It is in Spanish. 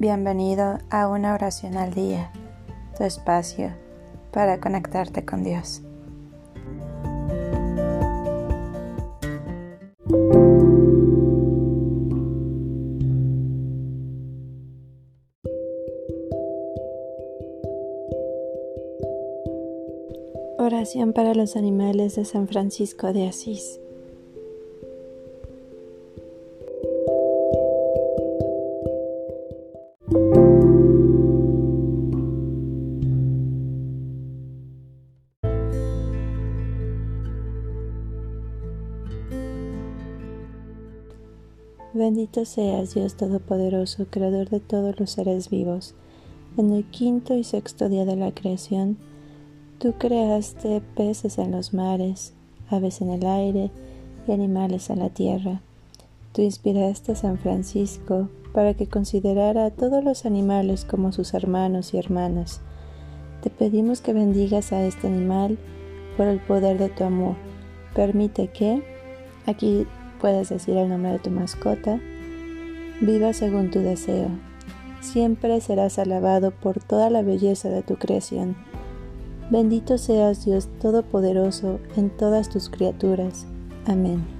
Bienvenido a una oración al día, tu espacio para conectarte con Dios. Oración para los animales de San Francisco de Asís. Bendito seas, Dios Todopoderoso, Creador de todos los seres vivos. En el quinto y sexto día de la creación, tú creaste peces en los mares, aves en el aire y animales en la tierra. Tú inspiraste a San Francisco para que considerara a todos los animales como sus hermanos y hermanas. Te pedimos que bendigas a este animal por el poder de tu amor. Permite que, aquí puedes decir el nombre de tu mascota, viva según tu deseo. Siempre serás alabado por toda la belleza de tu creación. Bendito seas Dios Todopoderoso en todas tus criaturas. Amén.